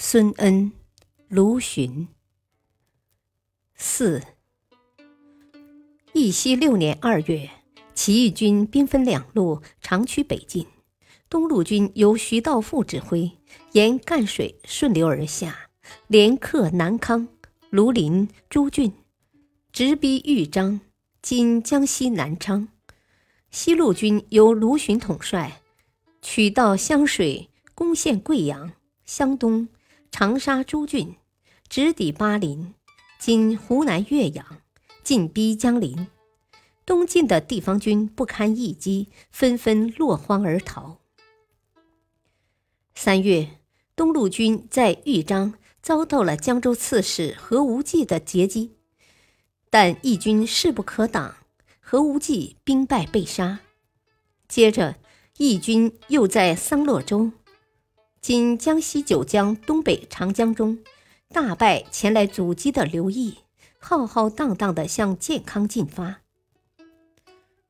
孙恩、卢循。四。义熙六年二月，起义军兵分两路，长驱北进。东路军由徐道富指挥，沿赣水顺流而下，连克南康、庐陵诸郡，直逼豫章（今江西南昌）。西路军由卢循统帅，取道湘水，攻陷贵阳（湘东）。长沙诸郡，直抵巴林（今湖南岳阳），进逼江陵。东晋的地方军不堪一击，纷纷落荒而逃。三月，东路军在豫章遭到了江州刺史何无忌的截击，但义军势不可挡，何无忌兵败被杀。接着，义军又在桑洛州。今江西九江东北长江中，大败前来阻击的刘毅，浩浩荡荡地向建康进发。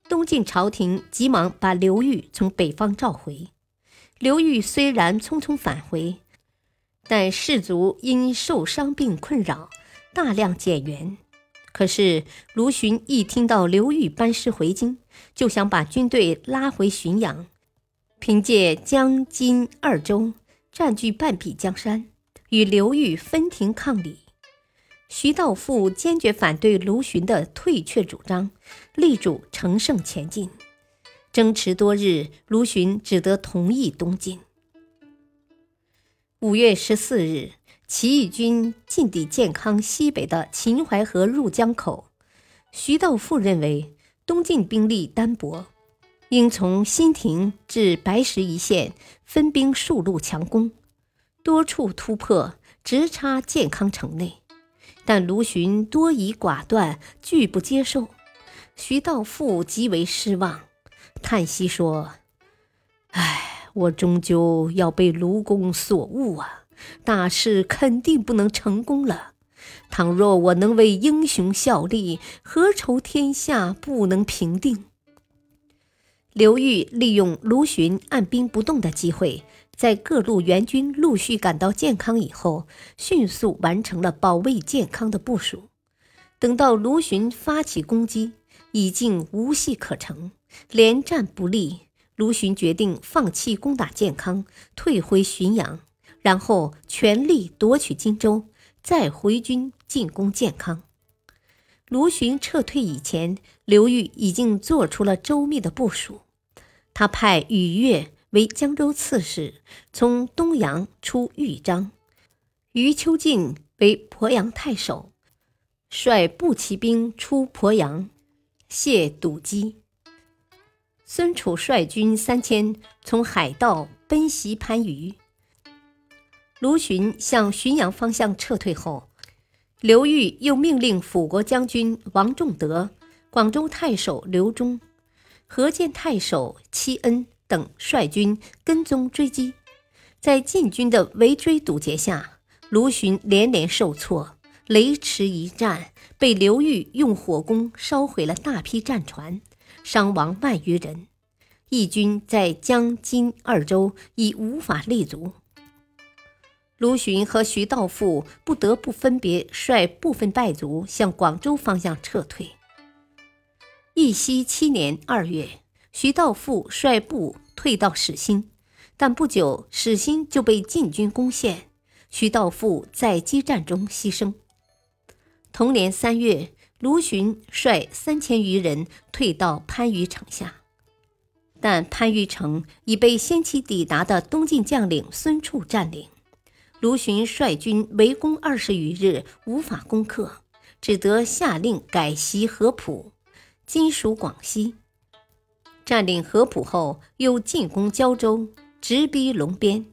东晋朝廷急忙把刘裕从北方召回。刘裕虽然匆匆返回，但士卒因受伤病困扰，大量减员。可是卢循一听到刘裕班师回京，就想把军队拉回浔阳。凭借江津二州占据半壁江山，与刘裕分庭抗礼。徐道富坚决反对卢循的退却主张，力主乘胜前进。争持多日，卢循只得同意东进。五月十四日，起义军进抵建康西北的秦淮河入江口。徐道富认为东晋兵力单薄。应从新亭至白石一线分兵数路强攻，多处突破，直插建康城内。但卢循多疑寡断，拒不接受。徐道富极为失望，叹息说：“唉，我终究要被卢公所误啊！大事肯定不能成功了。倘若我能为英雄效力，何愁天下不能平定？”刘裕利用卢循按兵不动的机会，在各路援军陆续赶到建康以后，迅速完成了保卫建康的部署。等到卢循发起攻击，已经无戏可乘，连战不利。卢循决定放弃攻打建康，退回浔阳，然后全力夺取荆州，再回军进攻建康。卢循撤退以前，刘裕已经做出了周密的部署。他派禹越为江州刺史，从东阳出豫章；余秋敬为鄱阳太守，率步骑兵出鄱阳，谢堵击。孙楚率军三千从海道奔袭番禺。卢循向浔阳方向撤退后，刘裕又命令辅国将军王仲德、广州太守刘忠。河间太守戚恩等率军跟踪追击，在晋军的围追堵截下，卢循连连受挫，雷池一战，被刘裕用火攻烧毁了大批战船，伤亡万余人。义军在江津二州已无法立足，卢循和徐道富不得不分别率部分败卒向广州方向撤退。义熙七年二月，徐道富率部退到始兴，但不久始兴就被晋军攻陷，徐道富在激战中牺牲。同年三月，卢循率三千余人退到番禺城下，但番禺城已被先期抵达的东晋将领孙处占领，卢循率军围攻二十余日，无法攻克，只得下令改袭合浦。今属广西。占领合浦后，又进攻胶州，直逼龙边。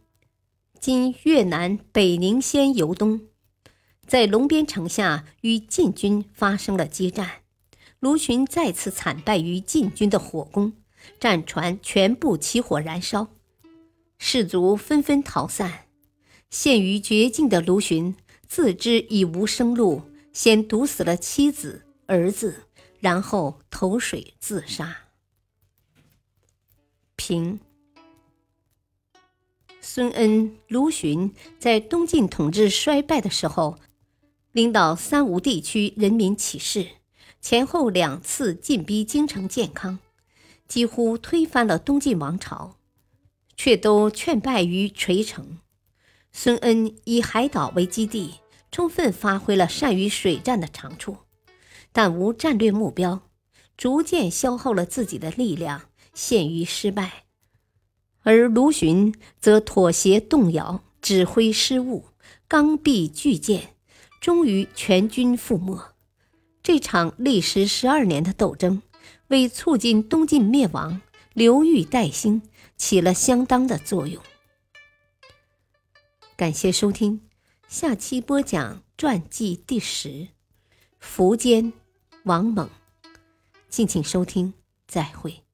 今越南北宁县游东，在龙边城下与晋军发生了激战，卢循再次惨败于晋军的火攻，战船全部起火燃烧，士卒纷纷逃散。陷于绝境的卢循自知已无生路，先毒死了妻子儿子，然后投水自杀。平。孙恩、卢循在东晋统治衰败的时候，领导三吴地区人民起事，前后两次进逼京城建康，几乎推翻了东晋王朝，却都劝败于垂城。孙恩以海岛为基地，充分发挥了善于水战的长处，但无战略目标，逐渐消耗了自己的力量，陷于失败。而卢循则妥协动摇，指挥失误，刚愎巨舰，终于全军覆没。这场历时十二年的斗争，为促进东晋灭亡、刘裕代兴起了相当的作用。感谢收听，下期播讲传记第十，苻坚、王猛，敬请收听，再会。